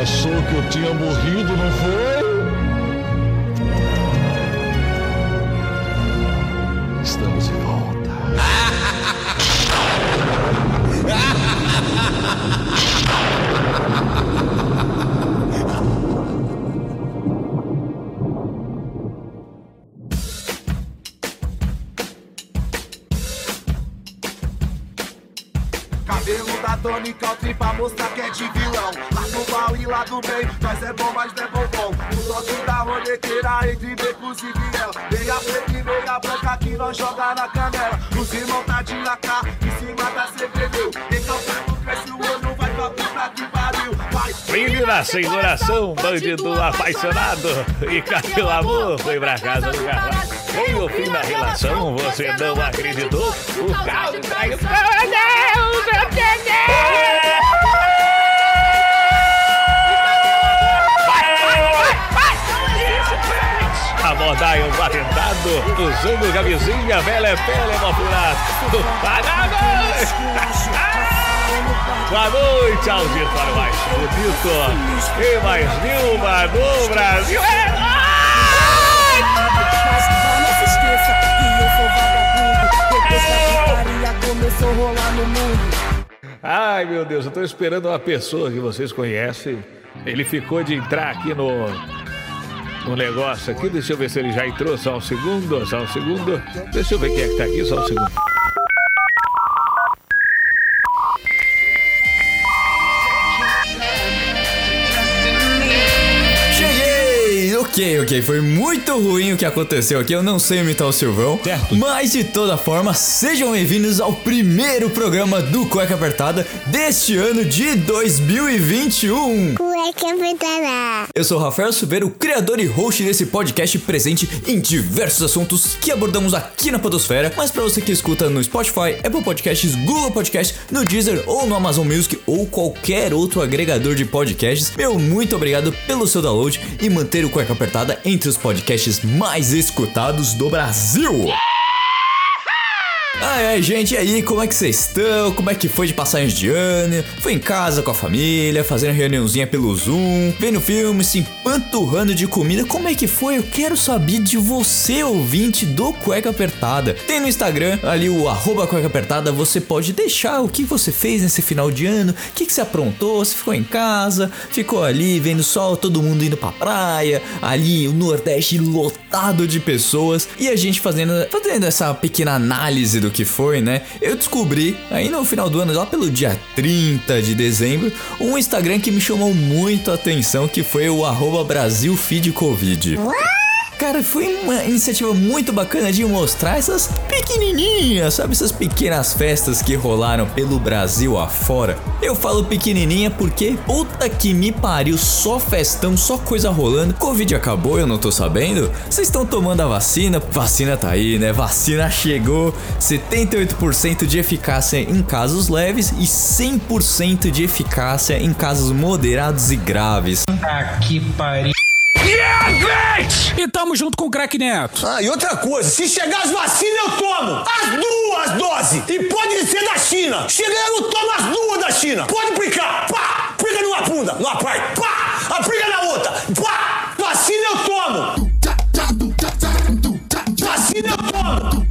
Achou que eu tinha morrido, não foi? Estamos de volta. Cabelo da Tony Country pra mostrar que é do bem, nós é bom, mas não é bombom. O toque da roleteira entre becos e viel. Meia preta e meia branca que nós joga na canela. Os irmãos tá de AK, em cima da CPD. Decalcado, cresce o olho, vai pra puta que pariu. Menina sem coração, bandido apaixonado. E o amor? Foi pra casa do carro. Em o fim da relação, você não acreditou? O carro traiu. Meu Deus, eu Abordai um atentado usando camisinha velha pele mofurada. Boa noite, auditório mais bonito e mais Nilma do Brasil. É. Ai, meu Deus, eu tô esperando uma pessoa que vocês conhecem. Ele ficou de entrar aqui no, no negócio aqui. Deixa eu ver se ele já entrou. Só um segundo, só um segundo. Deixa eu ver quem é que tá aqui, só um segundo. Ok, ok, foi muito ruim o que aconteceu aqui, eu não sei imitar o Silvão. Certo. Mas de toda forma, sejam bem-vindos ao primeiro programa do Cueca Apertada deste ano de 2021. Cueca apertada. Eu sou o Rafael Silveira, o criador e host desse podcast presente em diversos assuntos que abordamos aqui na Podosfera. Mas pra você que escuta no Spotify, Apple Podcasts, Google Podcasts, no Deezer ou no Amazon Music ou qualquer outro agregador de podcasts, meu muito obrigado pelo seu download e manter o Cueca Apertada entre os podcasts mais escutados do Brasil. Ai, ai, gente, e aí, como é que vocês estão? Como é que foi de passagem de ano? Foi em casa com a família, fazendo reuniãozinha pelo Zoom, vendo filme, se empanturrando de comida? Como é que foi? Eu quero saber de você, ouvinte do Cueca Apertada. Tem no Instagram, ali o arroba Cueca Apertada, você pode deixar o que você fez nesse final de ano, o que, que você aprontou, se ficou em casa, ficou ali vendo sol, todo mundo indo pra praia, ali o Nordeste lotado de pessoas, e a gente fazendo, fazendo essa pequena análise do que foi, né? Eu descobri, aí no final do ano, lá pelo dia 30 de dezembro, um Instagram que me chamou muito a atenção, que foi o arroba Brasil Feed Covid. Cara, foi uma iniciativa muito bacana de mostrar essas pequenininhas, sabe? Essas pequenas festas que rolaram pelo Brasil afora. Eu falo pequenininha porque, puta que me pariu, só festão, só coisa rolando. Covid acabou, eu não tô sabendo. Vocês estão tomando a vacina? Vacina tá aí, né? Vacina chegou. 78% de eficácia em casos leves e 100% de eficácia em casos moderados e graves. E tamo junto com o Crack Neto. Ah, e outra coisa, se chegar as vacinas, eu tomo as duas doses. E pode ser da China. Chegar, eu tomo as duas da China. Pode aplicar. Pá! Aplica numa bunda, numa parte. Pá! Aplica na outra. Pá! Vacina eu tomo. Vacina eu tomo.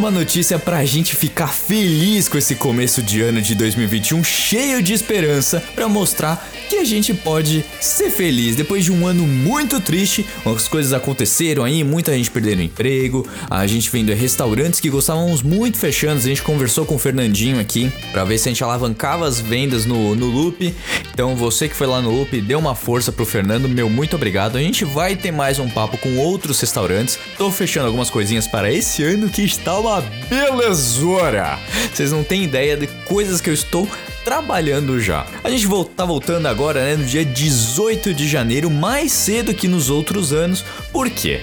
Uma notícia pra gente ficar feliz com esse começo de ano de 2021, cheio de esperança, pra mostrar que a gente pode ser feliz. Depois de um ano muito triste, as coisas aconteceram aí, muita gente perdendo emprego, a gente vendo restaurantes que gostávamos muito fechando. A gente conversou com o Fernandinho aqui pra ver se a gente alavancava as vendas no, no Loop. Então, você que foi lá no Loop, deu uma força pro Fernando, meu muito obrigado. A gente vai ter mais um papo com outros restaurantes. Tô fechando algumas coisinhas para esse ano que está uma belezura. Vocês não têm ideia de coisas que eu estou trabalhando já. A gente tá voltando agora, né, no dia 18 de janeiro, mais cedo que nos outros anos. Por quê?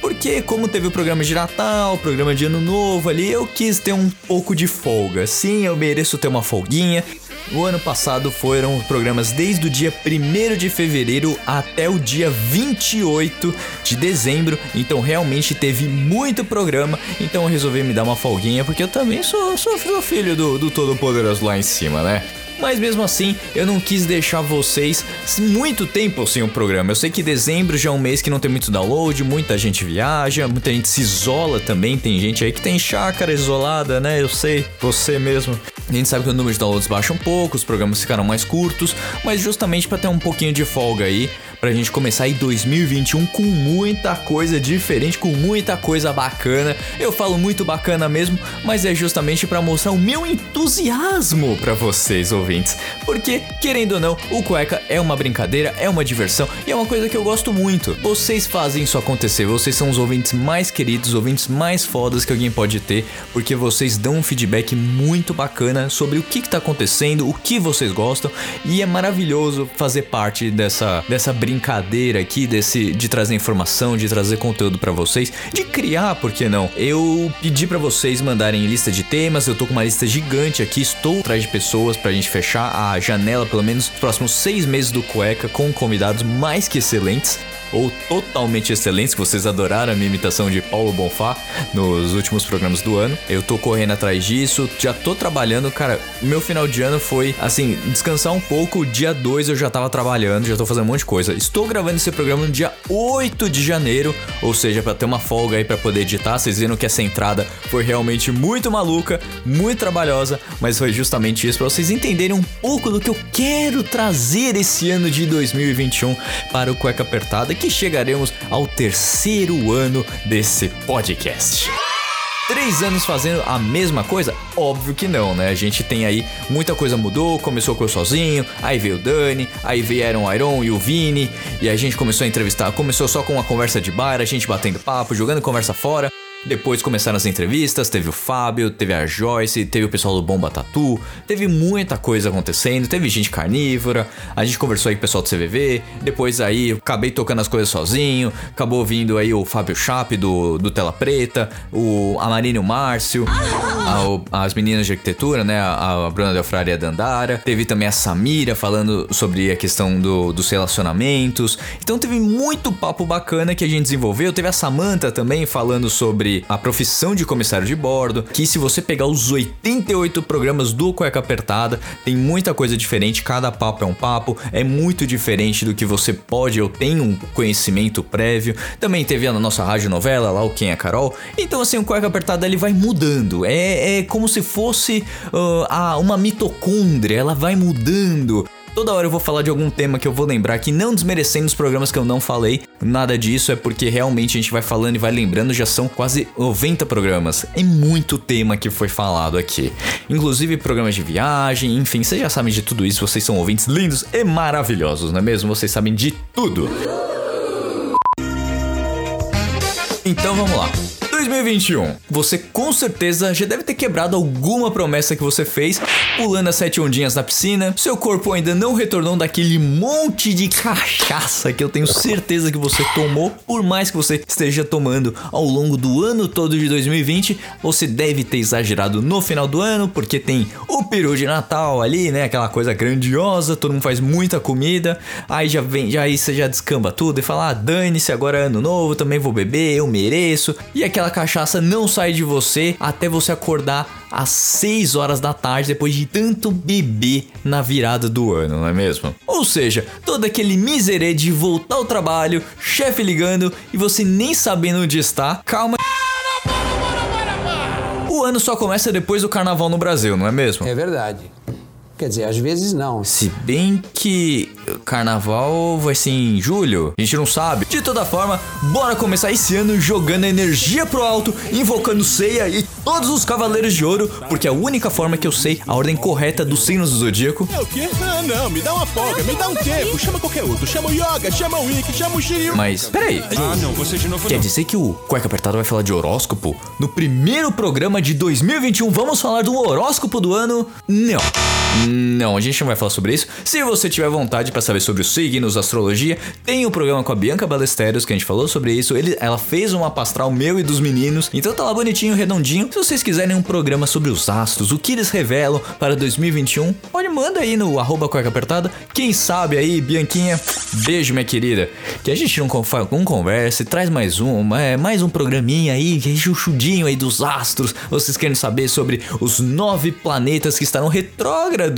Porque como teve o programa de Natal, o programa de Ano Novo ali, eu quis ter um pouco de folga. Sim, eu mereço ter uma folguinha. O ano passado foram programas desde o dia 1 de fevereiro até o dia 28 de dezembro, então realmente teve muito programa, então eu resolvi me dar uma folguinha, porque eu também sou, sou, filho do, do Todo-Poderoso lá em cima, né? Mas mesmo assim, eu não quis deixar vocês muito tempo sem o programa. Eu sei que dezembro já é um mês que não tem muito download, muita gente viaja, muita gente se isola também. Tem gente aí que tem chácara isolada, né? Eu sei, você mesmo. A gente sabe que o número de downloads baixa um pouco, os programas ficaram mais curtos, mas justamente para ter um pouquinho de folga aí, pra gente começar aí 2021 com muita coisa diferente, com muita coisa bacana. Eu falo muito bacana mesmo, mas é justamente para mostrar o meu entusiasmo para vocês ouvintes. Porque, querendo ou não, o cueca é uma brincadeira, é uma diversão e é uma coisa que eu gosto muito. Vocês fazem isso acontecer, vocês são os ouvintes mais queridos, os ouvintes mais fodas que alguém pode ter, porque vocês dão um feedback muito bacana sobre o que está acontecendo, o que vocês gostam e é maravilhoso fazer parte dessa, dessa brincadeira aqui, desse de trazer informação, de trazer conteúdo para vocês, de criar, por que não? Eu pedi para vocês mandarem lista de temas, eu tô com uma lista gigante aqui, estou atrás de pessoas pra gente fechar a janela, pelo menos nos próximos seis meses do Cueca, com convidados mais que excelentes ou totalmente excelentes, que vocês adoraram a minha imitação de Paulo Bonfá nos últimos programas do ano. Eu tô correndo atrás disso, já tô trabalhando, cara. Meu final de ano foi assim, descansar um pouco. Dia 2 eu já tava trabalhando, já tô fazendo um monte de coisa. Estou gravando esse programa no dia 8 de janeiro, ou seja, para ter uma folga aí para poder editar. Vocês viram que essa entrada foi realmente muito maluca, muito trabalhosa, mas foi justamente isso para vocês entenderem um pouco do que eu quero trazer esse ano de 2021 para o Cueca Apertada que chegaremos ao terceiro ano desse podcast. Três anos fazendo a mesma coisa? Óbvio que não, né? A gente tem aí muita coisa mudou, começou com eu sozinho, aí veio o Dani, aí vieram o Iron e o Vini, e a gente começou a entrevistar. Começou só com uma conversa de bar, a gente batendo papo, jogando conversa fora. Depois começaram as entrevistas, teve o Fábio, teve a Joyce, teve o pessoal do Bomba Tatu, teve muita coisa acontecendo, teve gente carnívora, a gente conversou aí com o pessoal do CVV, depois aí acabei tocando as coisas sozinho, acabou vindo aí o Fábio Chap do, do Tela Preta, o Amarino Márcio, a, as meninas de arquitetura, né, a, a Bruna Delfrari e a Dandara, teve também a Samira falando sobre a questão do, dos relacionamentos, então teve muito papo bacana que a gente desenvolveu, teve a Samantha também falando sobre a profissão de comissário de bordo, que se você pegar os 88 programas do Cueca Apertada, tem muita coisa diferente, cada papo é um papo, é muito diferente do que você pode ou tem um conhecimento prévio. Também teve a nossa rádio novela, lá o Quem é Carol. Então assim, o Cueca Apertada ele vai mudando, é, é como se fosse uh, uma mitocôndria, ela vai mudando. Toda hora eu vou falar de algum tema que eu vou lembrar que não desmerecendo os programas que eu não falei, nada disso é porque realmente a gente vai falando e vai lembrando, já são quase 90 programas. É muito tema que foi falado aqui. Inclusive programas de viagem, enfim, vocês já sabem de tudo isso, vocês são ouvintes lindos e maravilhosos, não é mesmo? Vocês sabem de tudo. Então vamos lá. 2021. Você com certeza já deve ter quebrado alguma promessa que você fez, pulando as sete ondinhas na piscina. Seu corpo ainda não retornou daquele monte de cachaça que eu tenho certeza que você tomou, por mais que você esteja tomando ao longo do ano todo de 2020. Você deve ter exagerado no final do ano, porque tem o peru de Natal ali, né? Aquela coisa grandiosa, todo mundo faz muita comida. Aí já vem, já aí você já descamba tudo e fala: ah, dane-se, agora é ano novo, também vou beber, eu mereço. E aquela cachaça não sai de você até você acordar às 6 horas da tarde depois de tanto beber na virada do ano, não é mesmo? Ou seja, todo aquele miserê de voltar ao trabalho, chefe ligando e você nem sabendo onde está. Calma. O ano só começa depois do carnaval no Brasil, não é mesmo? É verdade. Quer dizer, às vezes não. Se bem que carnaval vai ser em julho, a gente não sabe. De toda forma, bora começar esse ano jogando energia pro alto, invocando ceia e todos os cavaleiros de ouro, porque é a única forma que eu sei a ordem correta dos signos do zodíaco. É o quê? Ah, não, me dá uma folga, me dá um tempo. Chama qualquer outro. Chama o Yoga, chama o Wiki, chama o Shiryu. Mas, peraí. Ah, não, você de novo Quer não. dizer que o Cueca Apertado vai falar de horóscopo? No primeiro programa de 2021, vamos falar do horóscopo do ano? Não. Não, a gente não vai falar sobre isso. Se você tiver vontade para saber sobre os signos, astrologia, tem um programa com a Bianca Balesteros que a gente falou sobre isso. Ele, ela fez uma pastral meu e dos meninos, então tá lá bonitinho, redondinho. Se vocês quiserem um programa sobre os astros, o que eles revelam para 2021, pode manda aí no arroba cueca apertada. Quem sabe aí, Bianquinha, beijo minha querida. Que a gente não, confa- não conversa e traz mais um, é, mais um programinha aí, é chuchudinho aí dos astros. Vocês querem saber sobre os nove planetas que estarão retrógrados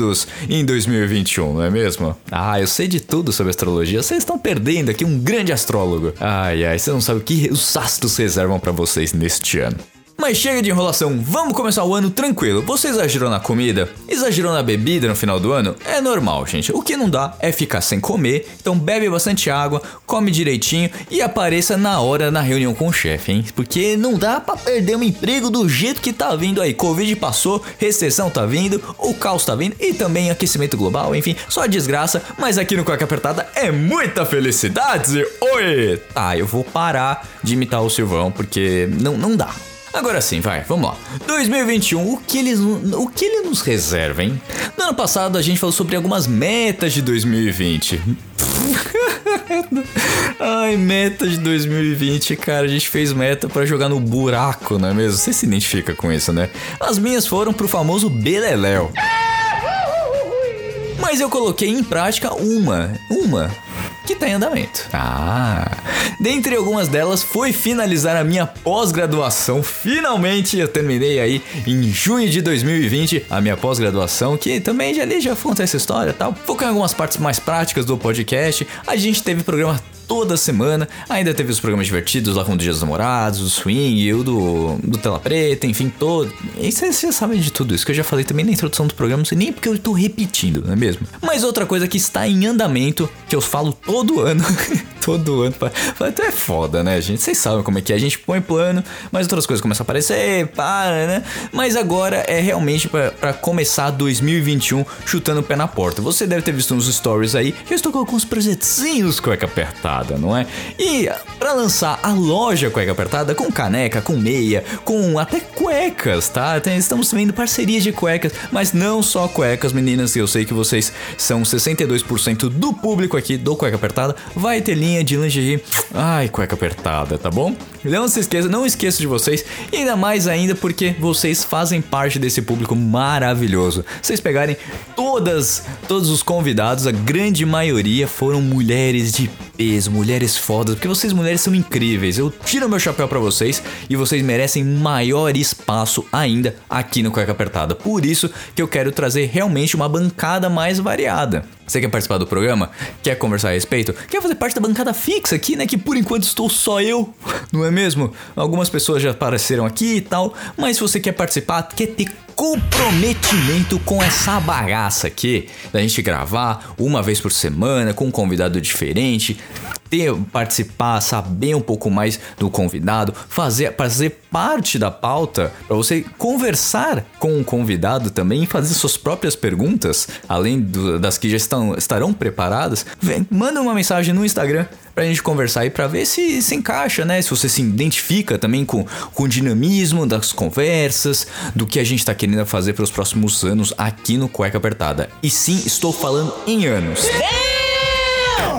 em 2021, não é mesmo? Ah, eu sei de tudo sobre astrologia. Vocês estão perdendo aqui um grande astrólogo. Ai, ai, você não sabe o que os astros reservam pra vocês neste ano. Mas chega de enrolação, vamos começar o ano tranquilo. Você exagerou na comida? Exagerou na bebida no final do ano? É normal, gente. O que não dá é ficar sem comer, então bebe bastante água, come direitinho e apareça na hora na reunião com o chefe, hein? Porque não dá pra perder um emprego do jeito que tá vindo aí. Covid passou, recessão tá vindo, o caos tá vindo e também aquecimento global, enfim, só desgraça. Mas aqui no Cueca Apertada é muita felicidade! Oi! Tá, eu vou parar de imitar o Silvão porque não, não dá. Agora sim, vai, vamos lá. 2021, o que, eles, o que ele nos reserva, hein? No ano passado a gente falou sobre algumas metas de 2020. Ai, meta de 2020, cara. A gente fez meta pra jogar no buraco, não é mesmo? Você se identifica com isso, né? As minhas foram pro famoso Beleléu. Mas eu coloquei em prática uma, uma, que tá em andamento. Ah, dentre algumas delas foi finalizar a minha pós-graduação. Finalmente eu terminei aí em junho de 2020 a minha pós-graduação, que também já ali já conta essa história, tal. Focar em algumas partes mais práticas do podcast. A gente teve programa toda semana. Ainda teve os programas divertidos lá com o Dia dos Namorados, o Swing, o do, do Tela Preta, enfim, todo. E vocês sabem de tudo isso que eu já falei também na introdução do programa, não sei nem porque eu tô repetindo, não é mesmo? Mas outra coisa que está em andamento, que eu falo todo ano, todo ano, pa- até é foda, né, gente? Vocês sabem como é que é, a gente põe plano, mas outras coisas começam a aparecer, para, né? Mas agora é realmente pra pra começar 2021 chutando o pé na porta. Você deve ter visto nos stories aí que eu estou com alguns projetinhos cueca apertada, não é? E pra lançar a loja cueca apertada com caneca, com meia, com até cuecas, tá? Estamos vendo parcerias de cuecas, mas não só cuecas, meninas. Eu sei que vocês são 62% do público aqui do cueca apertada. Vai ter linha de lingerie. Ai, cueca apertada, tá bom? Não se esqueça, não esqueça de vocês. E ainda mais ainda porque vocês fazem parte desse público maravilhoso. Vocês pegarem todas, todos os convidados, a grande maioria foram mulheres de peso, mulheres fodas, porque vocês mulheres são incríveis. Eu tiro meu chapéu pra vocês e vocês merecem maior espaço ainda aqui no Cueca Apertada. Por isso que eu quero trazer realmente uma bancada mais variada. Você quer participar do programa? Quer conversar a respeito? Quer fazer parte da bancada fixa aqui, né? Que por enquanto estou só eu, não é mesmo? Algumas pessoas já apareceram aqui e tal, mas se você quer participar, quer ter comprometimento com essa bagaça aqui, da gente gravar uma vez por semana com um convidado diferente, ter participar, saber um pouco mais do convidado, fazer fazer parte da pauta para você conversar com o convidado também e fazer suas próprias perguntas, além do- das que já estão estarão preparadas. Vem, manda uma mensagem no Instagram pra gente conversar aí pra ver se se encaixa, né? Se você se identifica também com, com o dinamismo das conversas, do que a gente tá querendo fazer para os próximos anos aqui no Cueca Apertada. E sim, estou falando em anos.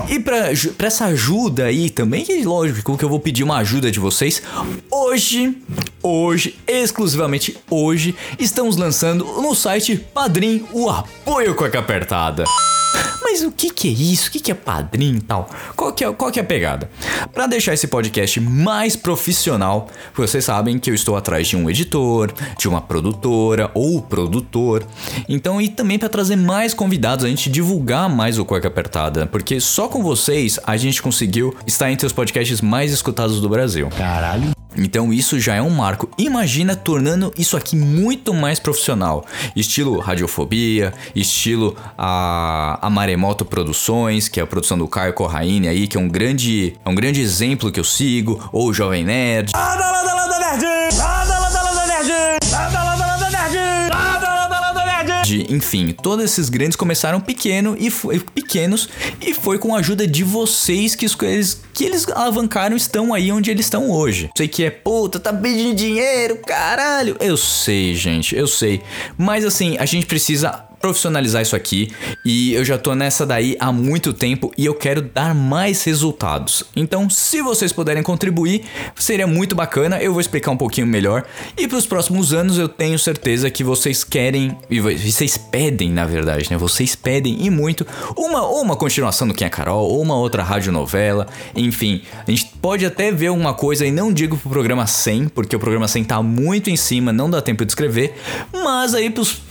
E pra, pra essa ajuda aí também, que lógico que eu vou pedir uma ajuda de vocês. Hoje, hoje, exclusivamente hoje, estamos lançando no site Padrim o apoio Cueca Apertada. Mas o que que é isso? O que que é padrinho e tal? Qual que é, qual que é a pegada? Pra deixar esse podcast mais profissional, vocês sabem que eu estou atrás de um editor, de uma produtora ou produtor. Então, e também pra trazer mais convidados, a gente divulgar mais o Cueca Apertada, porque só com vocês a gente conseguiu estar entre os podcasts mais escutados do Brasil. Caralho. Então isso já é um marco. Imagina tornando isso aqui muito mais profissional. Estilo Radiofobia, estilo a, a Maremoto Produções, que é a produção do Caio Corraine aí, que é um grande, é um grande exemplo que eu sigo, ou o Jovem Nerd. Lada, lada, lada, nerd! Lada, lada, lada, nerd! Lada, lada, lada, nerd! Lada, lada, lada, nerd! de- enfim, todos esses grandes começaram pequeno e foi, pequenos e foi com a ajuda de vocês que, eles, que eles alavancaram estão aí onde eles estão hoje. Sei que é puta, tá pedindo dinheiro, caralho. Eu sei, gente, eu sei. Mas assim, a gente precisa profissionalizar isso aqui e eu já tô nessa daí há muito tempo e eu quero dar mais resultados. Então, se vocês puderem contribuir, seria muito bacana. Eu vou explicar um pouquinho melhor. E para os próximos anos, eu tenho certeza que vocês querem e vocês pedem, na verdade, né? Vocês pedem e muito uma ou uma continuação do Quem é Carol ou uma outra radionovela, enfim. A gente pode até ver uma coisa e não digo pro programa 100, porque o programa 100 tá muito em cima, não dá tempo de escrever, mas aí pros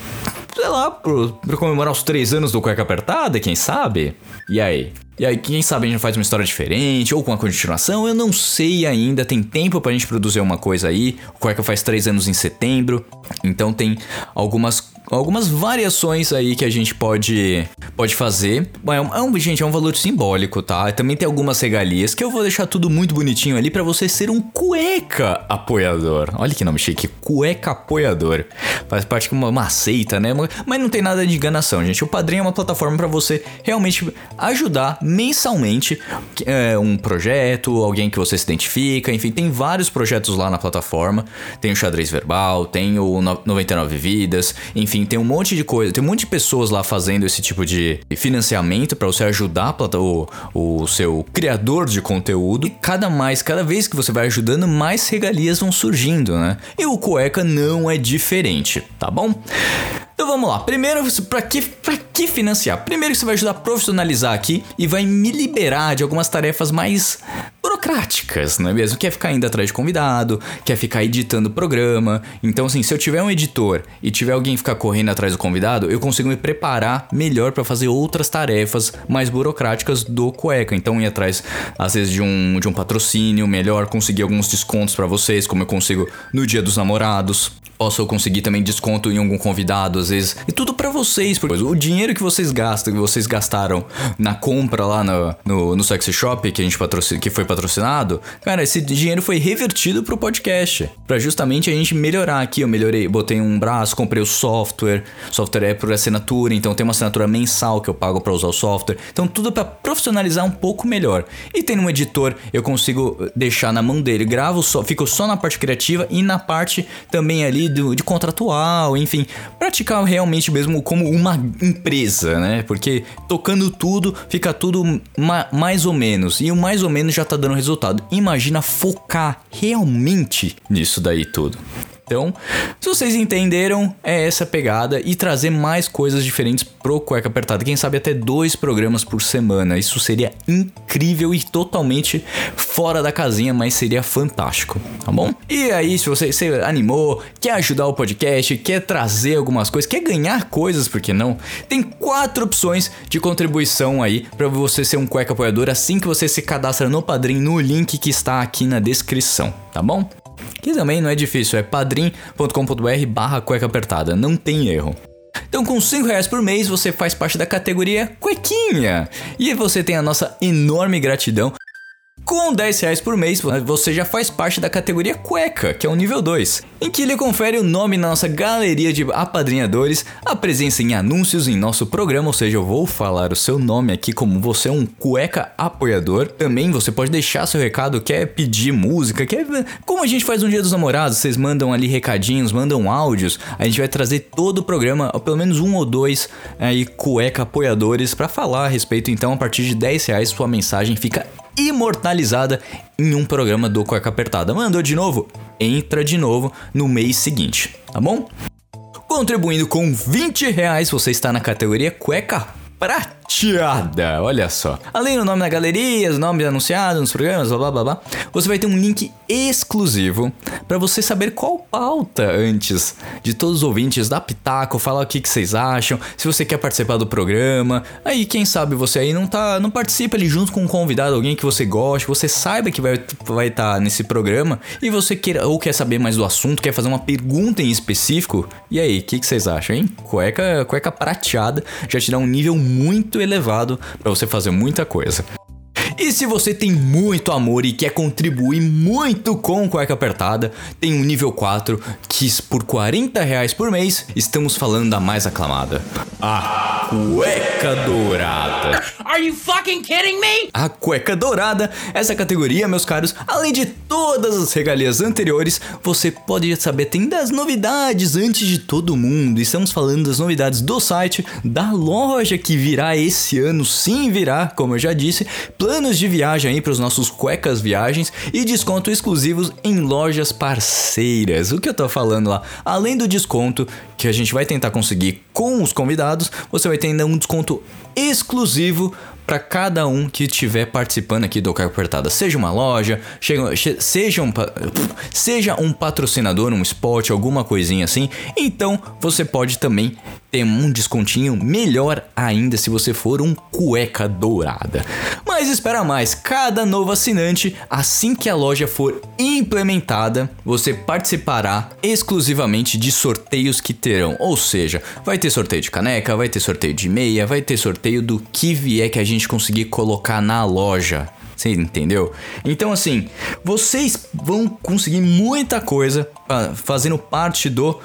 sei lá, pra comemorar os três anos do Cueca Apertada, quem sabe? E aí? E aí, quem sabe a gente faz uma história diferente ou com uma continuação? Eu não sei ainda. Tem tempo pra gente produzir uma coisa aí. O Cueca faz três anos em setembro. Então tem algumas algumas variações aí que a gente pode pode fazer. É um, é um, gente, é um valor simbólico, tá? Também tem algumas regalias que eu vou deixar tudo muito bonitinho ali para você ser um cueca apoiador. Olha que nome chique, cueca apoiador. Faz parte de uma, uma seita, né? Mas não tem nada de enganação, gente. O Padrinho é uma plataforma para você realmente ajudar mensalmente é, um projeto, alguém que você se identifica, enfim, tem vários projetos lá na plataforma. Tem o xadrez verbal, tem o 99 vidas, enfim, tem um monte de coisa, tem um monte de pessoas lá fazendo esse tipo de financiamento para você ajudar o, o seu criador de conteúdo. E cada mais, cada vez que você vai ajudando, mais regalias vão surgindo, né? E o cueca não é diferente, tá bom? Então vamos lá. Primeiro, para que, pra que financiar? Primeiro você vai ajudar a profissionalizar aqui e vai me liberar de algumas tarefas mais burocráticas, não é mesmo? Quer ficar indo atrás de convidado, quer ficar editando programa. Então, assim, se eu tiver um editor e tiver alguém ficar correndo atrás do convidado, eu consigo me preparar melhor para fazer outras tarefas mais burocráticas do cueca. Então, ir atrás, às vezes, de um, de um patrocínio melhor, conseguir alguns descontos para vocês, como eu consigo no Dia dos Namorados. Posso conseguir também desconto em algum convidado, às vezes. E tudo para vocês, porque o dinheiro que vocês gastam, que vocês gastaram na compra lá no, no, no Sexy Shop, que a gente patrocina, que foi patrocinado, cara, esse dinheiro foi revertido pro podcast. para justamente a gente melhorar aqui. Eu melhorei, botei um braço, comprei o software. O software é por assinatura, então tem uma assinatura mensal que eu pago para usar o software. Então tudo para profissionalizar um pouco melhor. E tem um editor, eu consigo deixar na mão dele, gravo só, fico só na parte criativa e na parte também ali de, de contratual, enfim, praticar realmente mesmo como uma empresa, né? Porque tocando tudo, fica tudo ma mais ou menos. E o mais ou menos já tá dando resultado. Imagina focar realmente nisso daí tudo. Então, se vocês entenderam, é essa pegada e trazer mais coisas diferentes pro Cueca Apertada. Quem sabe até dois programas por semana. Isso seria incrível e totalmente fora da casinha, mas seria fantástico, tá bom? E aí, se você se animou, quer ajudar o podcast, quer trazer algumas coisas, quer ganhar coisas, por que não? Tem quatro opções de contribuição aí para você ser um Cueca Apoiador assim que você se cadastra no Padrim no link que está aqui na descrição, tá bom? Que também não é difícil, é padrim.com.br barra cueca apertada, não tem erro. Então, com 5 reais por mês, você faz parte da categoria Cuequinha. E você tem a nossa enorme gratidão com 10 reais por mês, você já faz parte da categoria Cueca, que é o nível 2, em que ele confere o nome na nossa galeria de apadrinhadores, a presença em anúncios em nosso programa, ou seja, eu vou falar o seu nome aqui como você é um cueca apoiador. Também você pode deixar seu recado, quer pedir música, quer. Como a gente faz no Dia dos Namorados, vocês mandam ali recadinhos, mandam áudios, a gente vai trazer todo o programa, pelo menos um ou dois aí, cueca apoiadores, para falar a respeito. Então, a partir de 10 reais, sua mensagem fica imortalizada em um programa do Cueca Apertada. Mandou de novo? Entra de novo no mês seguinte, tá bom? Contribuindo com 20 reais, você está na categoria Cueca Prata prateada. Olha só. Além do nome na galeria, os nomes anunciados nos programas, blá blá blá, você vai ter um link exclusivo para você saber qual pauta antes de todos os ouvintes da Pitaco, falar o que, que vocês acham, se você quer participar do programa. Aí, quem sabe você aí não tá, não participa ali junto com um convidado, alguém que você goste, você saiba que vai vai estar tá nesse programa e você queira ou quer saber mais do assunto, quer fazer uma pergunta em específico. E aí, o que, que vocês acham, hein? Cueca, cueca prateada já te dá um nível muito elevado para você fazer muita coisa. E se você tem muito amor e quer contribuir muito com Cueca Apertada, tem um nível 4 que por 40 reais por mês estamos falando da mais aclamada. A Cueca Dourada. Are you fucking kidding me? A Cueca Dourada, essa categoria, meus caros, além de todas as regalias anteriores, você pode saber, tem das novidades antes de todo mundo. Estamos falando das novidades do site, da loja que virá esse ano, sim virá, como eu já disse, de viagem aí para os nossos cuecas viagens e desconto exclusivos em lojas parceiras. O que eu tô falando lá? Além do desconto que a gente vai tentar conseguir com os convidados, você vai ter ainda um desconto exclusivo para cada um que estiver participando aqui do Caio Apertada. Seja uma loja, seja um, seja um patrocinador, um spot, alguma coisinha assim. Então você pode também ter um descontinho melhor ainda se você for um cueca dourada. Mas espera mais, cada novo assinante, assim que a loja for implementada, você participará exclusivamente de sorteios que terão. Ou seja, vai ter sorteio de caneca, vai ter sorteio de meia, vai ter sorteio do que vier que a gente conseguir colocar na loja. Você entendeu? Então, assim, vocês vão conseguir muita coisa fazendo parte do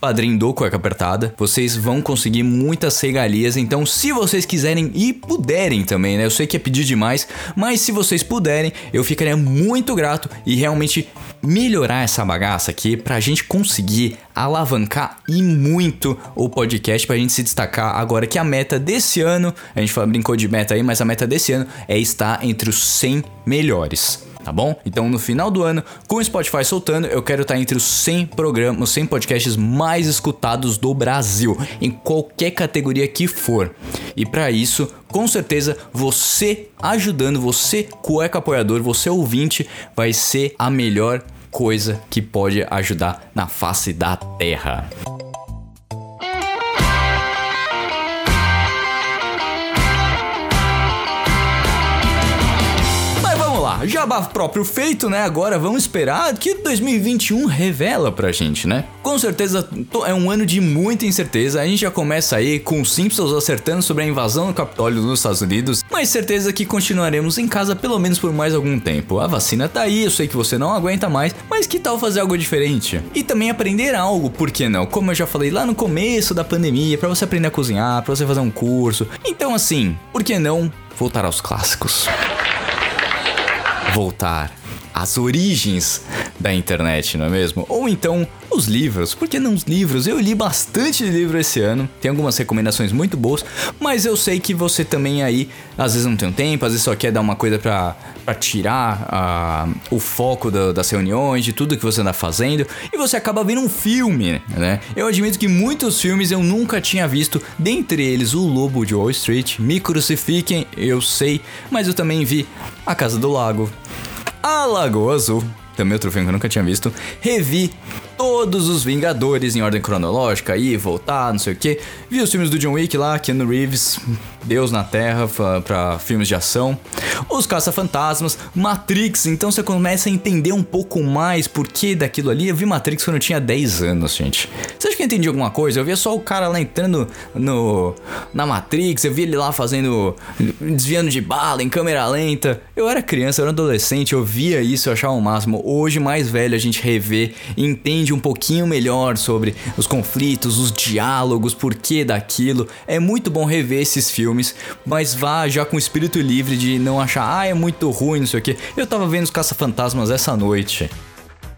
padrinho do Cueca Apertada. Vocês vão conseguir muitas regalias. Então, se vocês quiserem e puderem também, né? Eu sei que é pedir demais, mas se vocês puderem, eu ficaria muito grato e realmente melhorar essa bagaça aqui pra gente conseguir alavancar e muito o podcast pra gente se destacar agora que a meta desse ano, a gente brincou de meta aí, mas a meta desse ano é estar entre os 100 melhores. Tá bom? Então no final do ano, com o Spotify soltando, eu quero estar entre os 100 programas, os 100 podcasts mais escutados do Brasil, em qualquer categoria que for. E pra isso, com certeza, você ajudando, você cueca apoiador, você ouvinte, vai ser a melhor coisa que pode ajudar na face da terra. Jabá próprio feito, né? Agora vamos esperar que 2021 revela pra gente, né? Com certeza é um ano de muita incerteza. A gente já começa aí com os Simpsons acertando sobre a invasão do Capitólio nos Estados Unidos, mas certeza que continuaremos em casa pelo menos por mais algum tempo. A vacina tá aí, eu sei que você não aguenta mais, mas que tal fazer algo diferente? E também aprender algo, por que não? Como eu já falei lá no começo da pandemia, pra você aprender a cozinhar, pra você fazer um curso. Então assim, por que não voltar aos clássicos? Voltar às origens da internet, não é mesmo? Ou então os livros, por que não os livros? Eu li bastante livro esse ano, tem algumas recomendações muito boas, mas eu sei que você também aí às vezes não tem um tempo, às vezes só quer dar uma coisa pra tirar ah, o foco da- das reuniões, de tudo que você anda fazendo, e você acaba vendo um filme, né? Eu admito que muitos filmes eu nunca tinha visto, dentre eles O Lobo de Wall Street, Me Crucifiquem, eu sei, mas eu também vi A Casa do Lago, a Lagoa Azul, também outro filme que eu nunca tinha visto. Revi todos os Vingadores em ordem cronológica, ir, voltar, não sei o que. Vi os filmes do John Wick lá, Keanu Reeves, Deus na Terra, pra filmes de ação. Os Caça-Fantasmas, Matrix, então você começa a entender um pouco mais por que daquilo ali. Eu vi Matrix quando eu tinha 10 anos, gente. Você acha que eu entendi alguma coisa? Eu via só o cara lá entrando no, na Matrix, eu vi ele lá fazendo, desviando de bala em câmera lenta. Eu era criança, eu era adolescente, eu via isso, eu achava o máximo. Hoje, mais velho, a gente revê e entende um pouquinho melhor sobre os conflitos, os diálogos, por que daquilo. É muito bom rever esses filmes, mas vá já com o espírito livre de não achar, ah, é muito ruim, não sei o que. Eu tava vendo os Caça-Fantasmas essa noite.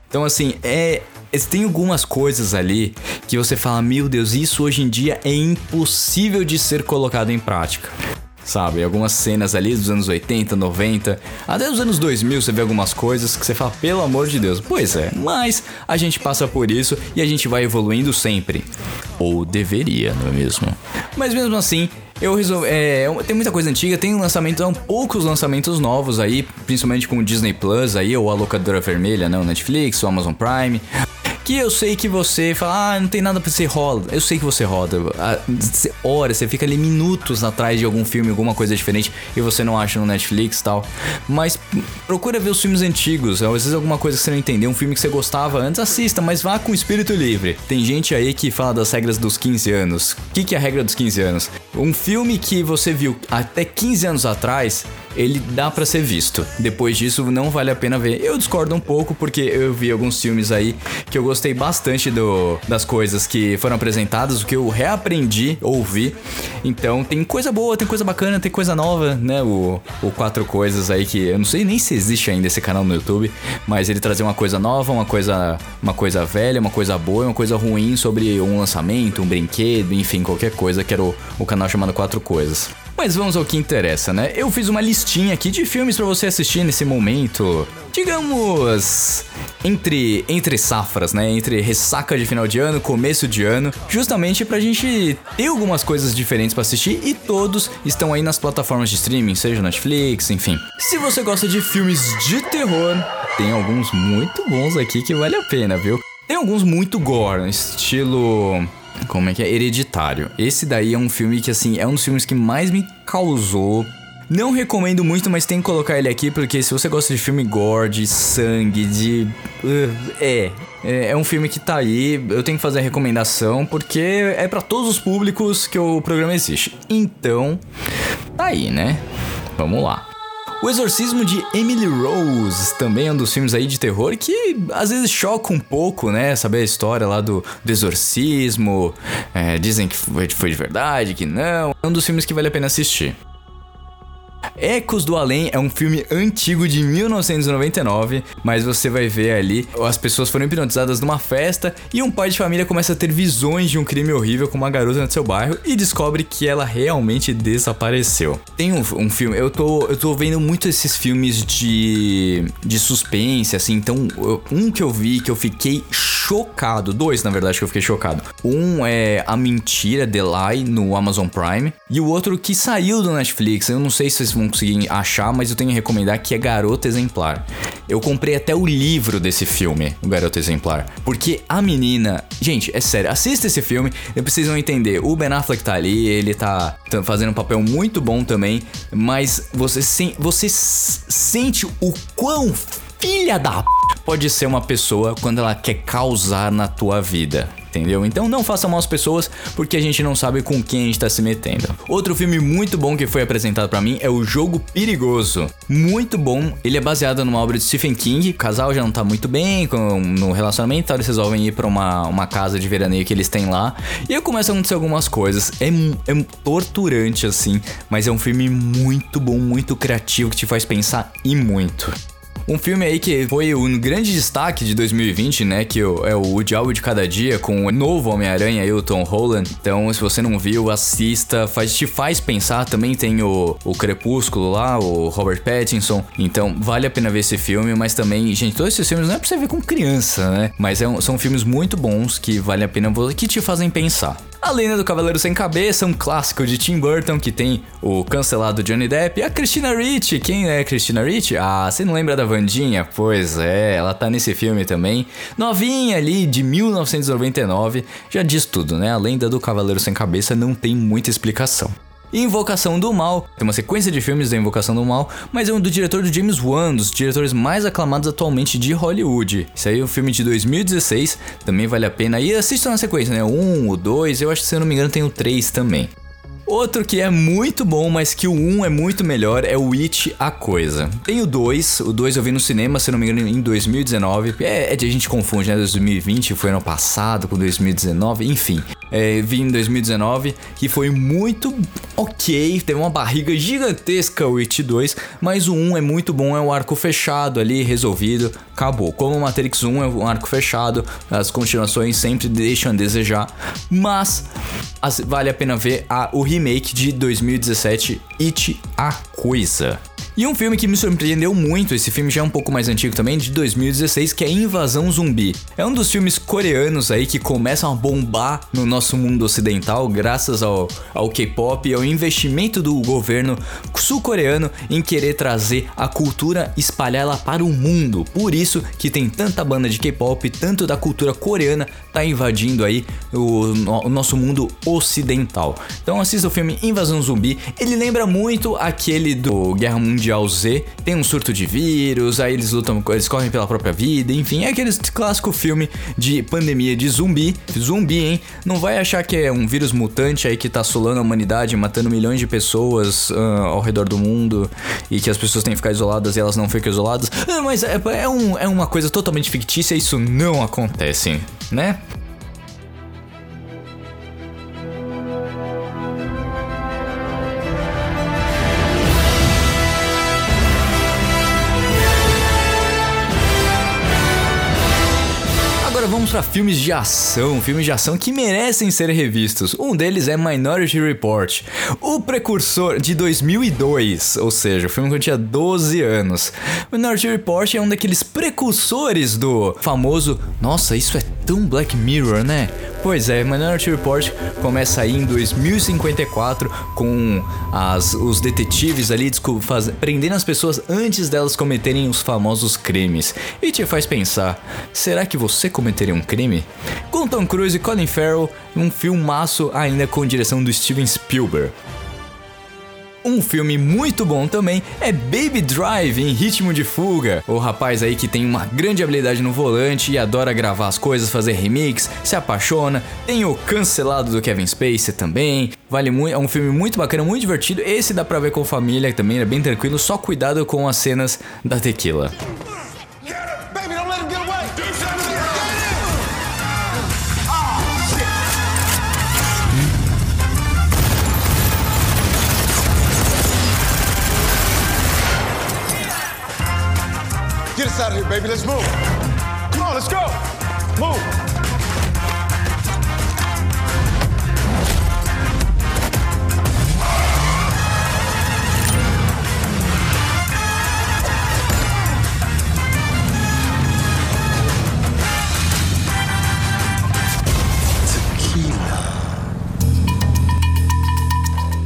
Então, assim, é. Tem algumas coisas ali que você fala, meu Deus, isso hoje em dia é impossível de ser colocado em prática. Sabe, algumas cenas ali dos anos 80, 90, até dos anos 2000 você vê algumas coisas que você fala, pelo amor de Deus. Pois é, mas a gente passa por isso e a gente vai evoluindo sempre. Ou deveria, não é mesmo? Mas mesmo assim, eu resolvi. É, tem muita coisa antiga, tem lançamentos, há poucos lançamentos novos aí, principalmente com o Disney Plus aí, ou a locadora vermelha, né? O Netflix, o Amazon Prime. Que eu sei que você fala, ah, não tem nada pra você roda. Eu sei que você roda. Ah, Você ora, você fica ali minutos atrás de algum filme, alguma coisa diferente e você não acha no Netflix e tal. Mas procura ver os filmes antigos. Às vezes alguma coisa que você não entendeu, um filme que você gostava antes, assista, mas vá com espírito livre. Tem gente aí que fala das regras dos 15 anos. O que, que é a regra dos 15 anos? Um filme que você viu até 15 anos atrás, ele dá pra ser visto. Depois disso, não vale a pena ver. Eu discordo um pouco porque eu vi alguns filmes aí que eu gostei bastante do, das coisas que foram apresentadas, o que eu reaprendi, ouvi. Então tem coisa boa, tem coisa bacana, tem coisa nova, né? O, o Quatro Coisas aí que eu não sei nem se existe ainda esse canal no YouTube, mas ele trazia uma coisa nova, uma coisa, uma coisa velha, uma coisa boa uma coisa ruim sobre um lançamento, um brinquedo, enfim, qualquer coisa, que era o, o canal chamado Quatro Coisas. Mas vamos ao que interessa, né? Eu fiz uma listinha aqui de filmes para você assistir nesse momento. Digamos entre entre safras, né? Entre ressaca de final de ano, começo de ano, justamente pra gente ter algumas coisas diferentes para assistir e todos estão aí nas plataformas de streaming, seja Netflix, enfim. Se você gosta de filmes de terror, tem alguns muito bons aqui que vale a pena, viu? Tem alguns muito gore, estilo como é que é? Hereditário. Esse daí é um filme que, assim, é um dos filmes que mais me causou. Não recomendo muito, mas tem que colocar ele aqui, porque se você gosta de filme gore, de sangue, de. Uh, é. É um filme que tá aí, eu tenho que fazer a recomendação, porque é para todos os públicos que o programa existe. Então, tá aí, né? Vamos lá. O Exorcismo de Emily Rose também é um dos filmes aí de terror que às vezes choca um pouco, né? Saber a história lá do, do exorcismo. É, dizem que foi, foi de verdade, que não. É um dos filmes que vale a pena assistir. Ecos do Além é um filme antigo de 1999, mas você vai ver ali as pessoas foram hipnotizadas numa festa e um pai de família começa a ter visões de um crime horrível com uma garota no seu bairro e descobre que ela realmente desapareceu. Tem um, um filme, eu tô, eu tô vendo muito esses filmes de, de suspense, assim, então um que eu vi que eu fiquei chocado, dois na verdade que eu fiquei chocado. Um é A Mentira, The Lie, no Amazon Prime, e o outro que saiu do Netflix, eu não sei se vocês vão conseguir achar, mas eu tenho que recomendar que é Garota Exemplar. Eu comprei até o livro desse filme, o Garota Exemplar, porque a menina, gente, é sério, assista esse filme, vocês vão entender. O Ben Affleck tá ali, ele tá, fazendo um papel muito bom também, mas você, você sente o quão filha da p... pode ser uma pessoa quando ela quer causar na tua vida entendeu? Então não faça mal às pessoas porque a gente não sabe com quem a gente tá se metendo. Outro filme muito bom que foi apresentado para mim é O Jogo Perigoso. Muito bom, ele é baseado numa obra de Stephen King. O casal já não tá muito bem no relacionamento, então eles resolvem ir para uma, uma casa de veraneio que eles têm lá. E aí começam a acontecer algumas coisas. É, é torturante assim, mas é um filme muito bom, muito criativo que te faz pensar e muito. Um filme aí que foi um grande destaque de 2020, né? Que é o Diabo de Cada Dia, com o novo Homem-Aranha aí, o Tom Holland. Então, se você não viu, assista. Faz, te faz pensar. Também tem o, o Crepúsculo lá, o Robert Pattinson. Então, vale a pena ver esse filme. Mas também, gente, todos esses filmes não é pra você ver com criança, né? Mas é um, são filmes muito bons que vale a pena, que te fazem pensar. A Lenda do Cavaleiro Sem Cabeça, um clássico de Tim Burton que tem o cancelado Johnny Depp e a Christina Ricci. Quem é Christina Ricci? Ah, você não lembra da Vandinha? Pois é, ela tá nesse filme também. Novinha ali, de 1999. Já diz tudo, né? A Lenda do Cavaleiro Sem Cabeça não tem muita explicação. Invocação do Mal. Tem uma sequência de filmes da Invocação do Mal, mas é um do diretor do James Wan, dos diretores mais aclamados atualmente de Hollywood. Isso aí é um filme de 2016, também vale a pena. E assista na sequência, né? 1, o 2, eu acho que se eu não me engano tem o 3 também. Outro que é muito bom, mas que o 1 é muito melhor, é o It A Coisa. Tem o 2, o 2 eu vi no cinema, se não me engano, em 2019. É, é a gente confunde, né? 2020 foi ano passado com 2019, enfim é, vi em 2019, que foi muito ok, teve uma barriga gigantesca o It 2, mas o 1 é muito bom, é um arco fechado ali, resolvido, acabou. Como o Matrix 1 é um arco fechado, as continuações sempre deixam a desejar, mas as, vale a pena ver a, o remake de 2017, It A Coisa. E um filme que me surpreendeu muito, esse filme já é um pouco mais antigo também, de 2016, que é Invasão Zumbi. É um dos filmes coreanos aí que começam a bombar no nosso mundo ocidental graças ao, ao K-pop e ao investimento do governo sul-coreano em querer trazer a cultura e espalhá-la para o mundo. Por isso que tem tanta banda de K-pop, tanto da cultura coreana, tá invadindo aí o, o nosso mundo ocidental. Então assista o filme Invasão Zumbi, ele lembra muito aquele do Guerra Mundial Mundial Z, tem um surto de vírus, aí eles lutam, eles correm pela própria vida, enfim, é aquele clássico filme de pandemia de zumbi. Zumbi, hein? Não vai achar que é um vírus mutante aí que tá assolando a humanidade, matando milhões de pessoas uh, ao redor do mundo e que as pessoas têm que ficar isoladas e elas não ficam isoladas. Uh, mas é, é, um, é uma coisa totalmente fictícia, isso não acontece, né? Para filmes de ação, filmes de ação que merecem ser revistos. Um deles é Minority Report, o precursor de 2002, ou seja, o filme que eu tinha 12 anos. Minority Report é um daqueles precursores do famoso, nossa, isso é tão Black Mirror, né? Pois é, Minority Report começa aí em 2054 com as, os detetives ali faz, prendendo as pessoas antes delas cometerem os famosos crimes. E te faz pensar, será que você cometeria um crime? Com Tom Cruise e Colin Farrell, um filmaço ainda com direção do Steven Spielberg. Um filme muito bom também é Baby Drive em ritmo de fuga. O rapaz aí que tem uma grande habilidade no volante e adora gravar as coisas, fazer remix, se apaixona. Tem o cancelado do Kevin Spacey também. Vale muito, é um filme muito bacana, muito divertido. Esse dá pra ver com família também, é bem tranquilo, só cuidado com as cenas da tequila. Us out of here, baby. Let's move. Come on, let's go. Move.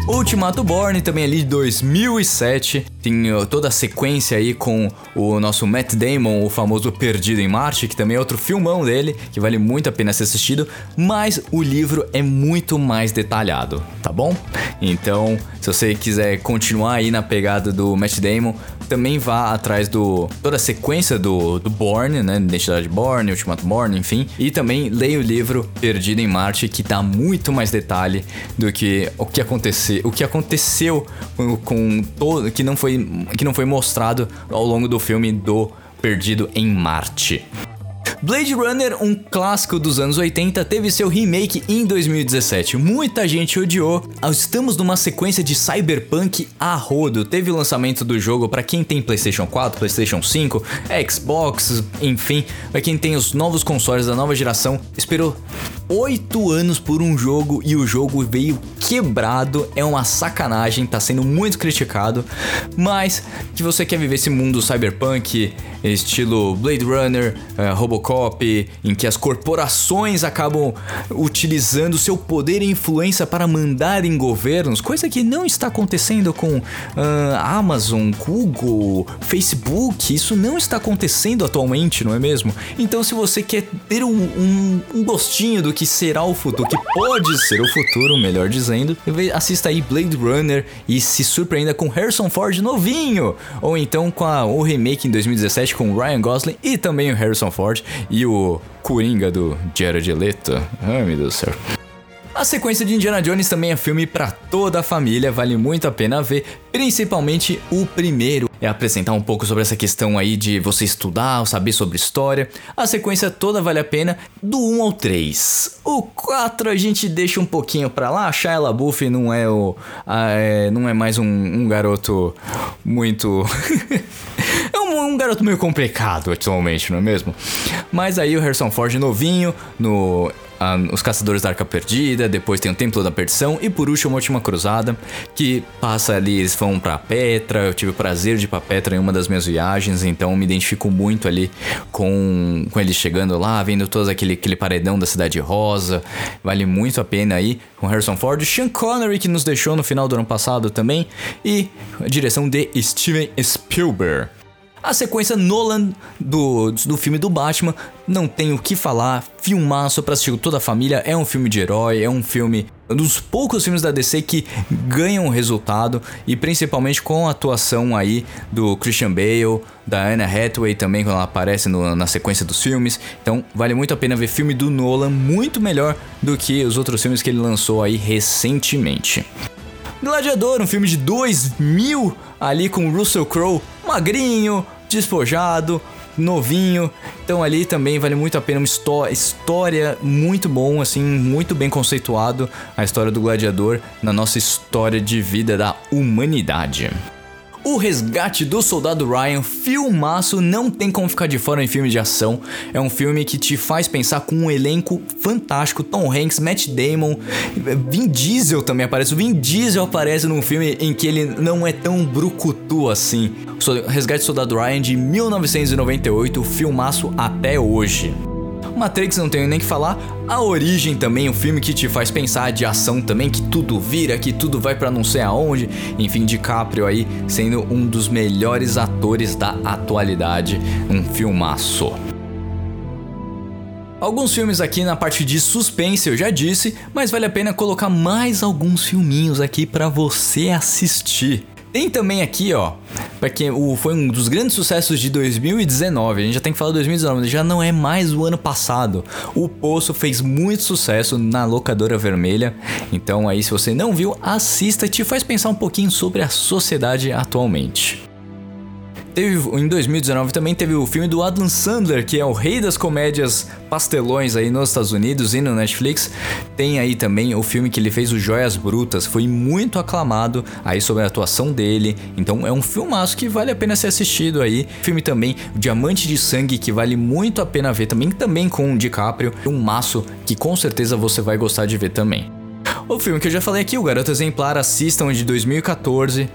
Ultimato Born, também ali de 2007. Tem toda a sequência aí com o nosso Matt Damon, o famoso Perdido em Marte, que também é outro filmão dele, que vale muito a pena ser assistido, mas o livro é muito mais detalhado, tá bom? Então, se você quiser continuar aí na pegada do Matt Damon, também vá atrás do toda a sequência do, do Born, né? Identidade Born, Ultimato Born, enfim. E também leia o livro Perdido em Marte, que dá muito mais detalhe do que o que aconteceu, o que aconteceu com, com todo que não foi que não foi mostrado ao longo do filme do Perdido em Marte. Blade Runner, um clássico dos anos 80, teve seu remake em 2017. Muita gente odiou. Estamos numa sequência de cyberpunk a rodo. Teve o lançamento do jogo para quem tem PlayStation 4, PlayStation 5, Xbox, enfim, para quem tem os novos consoles da nova geração. Esperou oito anos por um jogo e o jogo veio quebrado. É uma sacanagem, tá sendo muito criticado. Mas que você quer viver esse mundo cyberpunk, estilo Blade Runner, uh, Robocop, em que as corporações acabam utilizando seu poder e influência para mandar em governos, coisa que não está acontecendo com uh, Amazon, Google, Facebook. Isso não está acontecendo atualmente, não é mesmo? Então, se você quer ter um, um, um gostinho do que será o futuro, que pode ser o futuro, melhor dizendo, assista aí Blade Runner e se surpreenda com Harrison Ford novinho, ou então com a, o remake em 2017 com o Ryan Gosling e também o Harrison Ford e o Coringa do Jared Leto. Ai meu Deus do céu. A sequência de Indiana Jones também é filme para toda a família, vale muito a pena ver, principalmente o primeiro. É apresentar um pouco sobre essa questão aí de você estudar, saber sobre história. A sequência toda vale a pena, do 1 ao 3. O 4 a gente deixa um pouquinho pra lá, Shia LaBeouf não é o... é, não é mais um, um garoto muito... é um, um, garoto meio complicado atualmente, não é mesmo? Mas aí o Harrison Ford novinho, no os Caçadores da Arca Perdida, depois tem o Templo da Perdição e por último a Última Cruzada, que passa ali, eles vão pra Petra, eu tive o prazer de ir pra Petra em uma das minhas viagens, então me identifico muito ali com, com eles chegando lá, vendo todo aquele, aquele paredão da Cidade Rosa, vale muito a pena aí, com Harrison Ford, Sean Connery que nos deixou no final do ano passado também, e a direção de Steven Spielberg. A sequência Nolan do, do filme do Batman, não tem o que falar, filmaço pra assistir toda a família, é um filme de herói, é um filme um dos poucos filmes da DC que ganham resultado e principalmente com a atuação aí do Christian Bale, da Anna Hathaway também quando ela aparece no, na sequência dos filmes. Então vale muito a pena ver filme do Nolan, muito melhor do que os outros filmes que ele lançou aí recentemente. Gladiador, um filme de 2000 ali com Russell Crowe, magrinho, despojado, novinho. Então ali também vale muito a pena uma história muito bom, assim, muito bem conceituado a história do gladiador na nossa história de vida da humanidade. O Resgate do Soldado Ryan, filmaço, não tem como ficar de fora em filme de ação. É um filme que te faz pensar com um elenco fantástico. Tom Hanks, Matt Damon, Vin Diesel também aparece. O Vin Diesel aparece num filme em que ele não é tão brucutu assim. O Resgate do Soldado Ryan de 1998, filmaço até hoje. Matrix não tenho nem que falar. A Origem também, um filme que te faz pensar de ação também, que tudo vira, que tudo vai para não sei aonde. Enfim, DiCaprio aí sendo um dos melhores atores da atualidade, um filmaço. Alguns filmes aqui na parte de suspense eu já disse, mas vale a pena colocar mais alguns filminhos aqui para você assistir. Tem também aqui, ó, porque o, foi um dos grandes sucessos de 2019. A gente já tem que falar 2019, já não é mais o ano passado. O Poço fez muito sucesso na locadora vermelha. Então aí, se você não viu, assista te faz pensar um pouquinho sobre a sociedade atualmente. Teve, em 2019 também teve o filme do Adam Sandler, que é o rei das comédias pastelões aí nos Estados Unidos e no Netflix. Tem aí também o filme que ele fez, o Joias Brutas, foi muito aclamado aí sobre a atuação dele. Então é um filmaço que vale a pena ser assistido aí. Filme também, o Diamante de Sangue, que vale muito a pena ver também, também com o DiCaprio. Um maço que com certeza você vai gostar de ver também. O filme que eu já falei aqui, o Garoto Exemplar, assistam de 2014.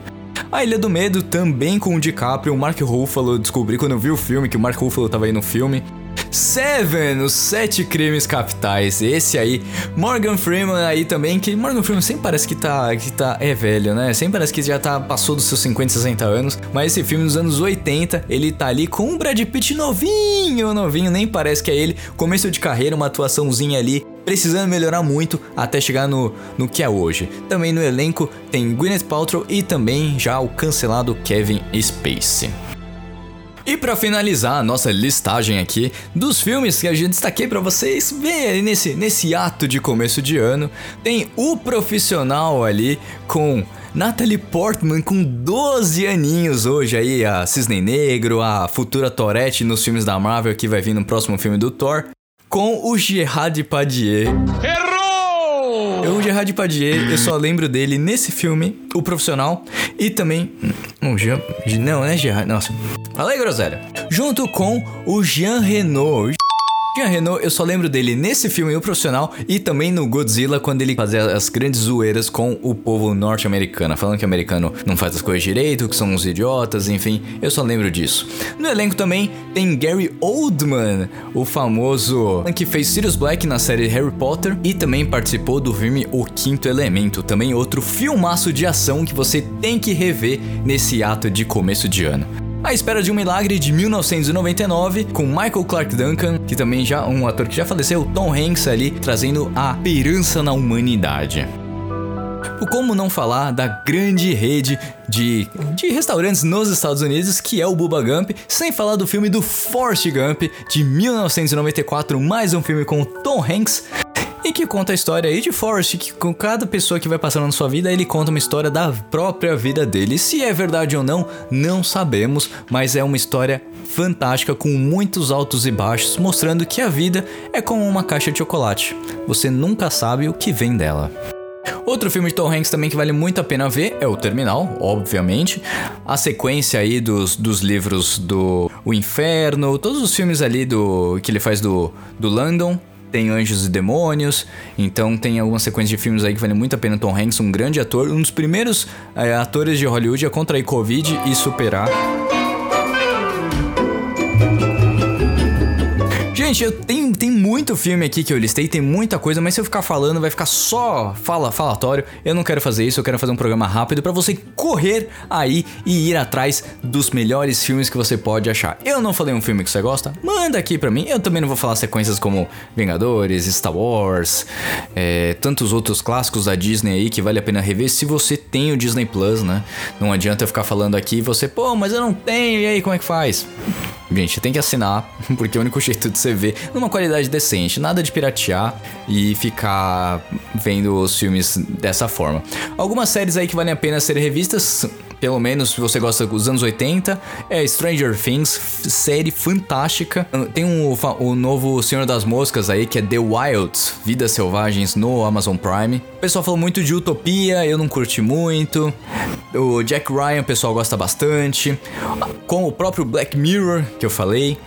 A Ilha do Medo também com o DiCaprio, o Mark Ruffalo, descobri quando eu vi o filme que o Mark Ruffalo tava aí no filme. Seven, os Sete Crimes Capitais. Esse aí. Morgan Freeman aí também, que Morgan Freeman sempre parece que tá, que tá. É velho, né? Sempre parece que já tá, passou dos seus 50, 60 anos. Mas esse filme dos anos 80, ele tá ali com um Brad Pitt novinho, novinho, nem parece que é ele. Começo de carreira, uma atuaçãozinha ali precisando melhorar muito até chegar no, no que é hoje. Também no elenco tem Gwyneth Paltrow e também já o cancelado Kevin Spacey. E para finalizar a nossa listagem aqui dos filmes que a gente destaquei para vocês verem nesse, nesse ato de começo de ano, tem O Profissional ali com Natalie Portman com 12 aninhos hoje aí, a Cisne Negro, a futura Tourette nos filmes da Marvel que vai vir no próximo filme do Thor, com o Gerard Depardieu. Errou! O Gerard Depardieu, eu só lembro dele nesse filme, O Profissional, e também... O Jean... Não, né Gerard? Nossa. Fala aí, groselha. Junto com o Jean Reno. Jean Reno, eu só lembro dele nesse filme O Profissional e também no Godzilla, quando ele fazia as grandes zoeiras com o povo norte-americano, falando que o americano não faz as coisas direito, que são uns idiotas, enfim, eu só lembro disso. No elenco também tem Gary Oldman, o famoso que fez Sirius Black na série Harry Potter e também participou do filme O Quinto Elemento, também outro filmaço de ação que você tem que rever nesse ato de começo de ano. A Espera de um Milagre de 1999, com Michael Clark Duncan, que também já um ator que já faleceu, Tom Hanks ali trazendo a esperança na humanidade. O como não falar da grande rede de, de restaurantes nos Estados Unidos, que é o Bubba Gump, sem falar do filme do Forrest Gump de 1994, mais um filme com Tom Hanks, e que conta a história aí de Forrest, que com cada pessoa que vai passando na sua vida, ele conta uma história da própria vida dele. Se é verdade ou não, não sabemos, mas é uma história fantástica com muitos altos e baixos, mostrando que a vida é como uma caixa de chocolate. Você nunca sabe o que vem dela. Outro filme de Tom Hanks também que vale muito a pena ver é o Terminal, obviamente. A sequência aí dos, dos livros do O Inferno, todos os filmes ali do que ele faz do, do London, tem Anjos e Demônios, então tem algumas sequências de filmes aí que vale muito a pena. Tom Hanks, um grande ator, um dos primeiros é, atores de Hollywood a contrair Covid e superar. Gente, eu tenho, tem muito filme aqui que eu listei, tem muita coisa, mas se eu ficar falando, vai ficar só fala, falatório. Eu não quero fazer isso, eu quero fazer um programa rápido para você correr aí e ir atrás dos melhores filmes que você pode achar. Eu não falei um filme que você gosta? Manda aqui pra mim. Eu também não vou falar sequências como Vingadores, Star Wars, é, tantos outros clássicos da Disney aí que vale a pena rever se você tem o Disney Plus, né? Não adianta eu ficar falando aqui e você, pô, mas eu não tenho, e aí como é que faz? Gente, tem que assinar, porque é o único jeito de você numa qualidade decente, nada de piratear e ficar vendo os filmes dessa forma. Algumas séries aí que valem a pena serem revistas, pelo menos se você gosta dos anos 80, é Stranger Things, série fantástica. Tem um, o novo Senhor das Moscas aí, que é The Wilds, Vidas Selvagens no Amazon Prime. O pessoal falou muito de Utopia, eu não curti muito. O Jack Ryan, o pessoal gosta bastante. Com o próprio Black Mirror, que eu falei.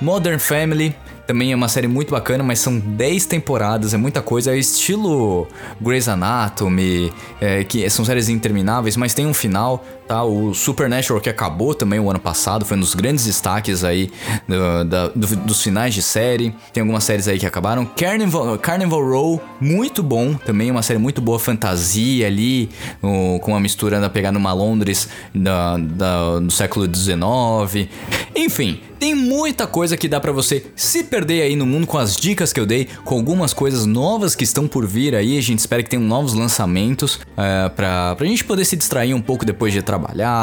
Modern Family, também é uma série muito bacana, mas são 10 temporadas, é muita coisa. É estilo Grey's Anatomy, é, que são séries intermináveis, mas tem um final, tá? O Supernatural, que acabou também o ano passado, foi um dos grandes destaques aí do, da, do, dos finais de série. Tem algumas séries aí que acabaram. Carnival, Carnival Row, muito bom, também uma série muito boa, fantasia ali, o, com uma mistura da pegar numa Londres da, da, do século XIX. Enfim, tem muita coisa que dá para você se perder aí no mundo com as dicas que eu dei, com algumas coisas novas que estão por vir aí. A gente espera que tenham novos lançamentos é, pra, pra gente poder se distrair um pouco depois de trabalhar,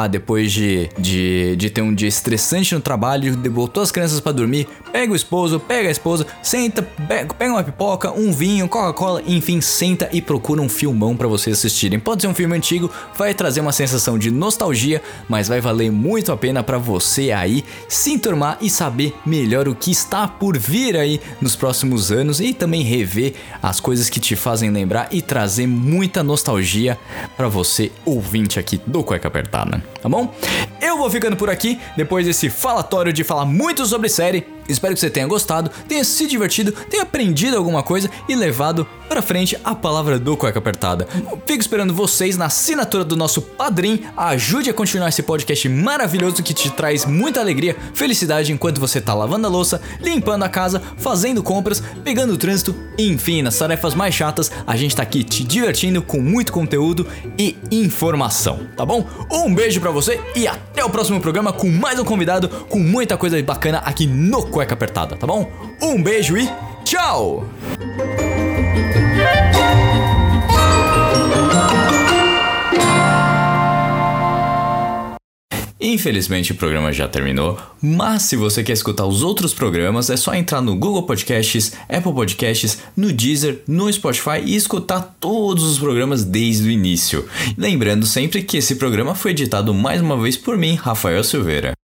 depois de, de, de ter um dia estressante no trabalho, botou as crianças para dormir, pega o esposo, pega a esposa, senta, pega, uma pipoca, um vinho, Coca-Cola, enfim, senta e procura um filmão para vocês assistirem. Pode ser um filme antigo, vai trazer uma sensação de nostalgia, mas vai valer muito a pena para você aí se enturmar e saber melhor o que está por vir aí nos próximos anos e também rever as coisas que te fazem lembrar e trazer muita nostalgia para você ouvinte aqui do Cueca Apertada, tá bom? Eu vou ficando por aqui depois desse falatório de falar muito sobre série. Espero que você tenha gostado, tenha se divertido, tenha aprendido alguma coisa e levado para frente a palavra do Cueca Apertada. Fico esperando vocês na assinatura do nosso padrinho. Ajude a continuar esse podcast maravilhoso que te traz muita alegria, felicidade enquanto você tá lavando a louça, limpando a casa, fazendo compras, pegando o trânsito, enfim, nas tarefas mais chatas, a gente tá aqui te divertindo com muito conteúdo e informação, tá bom? Um beijo para você e até o próximo programa com mais um convidado com muita coisa bacana aqui no Cueca Apertada, tá bom? Um beijo e tchau! Infelizmente o programa já terminou, mas se você quer escutar os outros programas, é só entrar no Google Podcasts, Apple Podcasts, no Deezer, no Spotify e escutar todos os programas desde o início. Lembrando sempre que esse programa foi editado mais uma vez por mim, Rafael Silveira.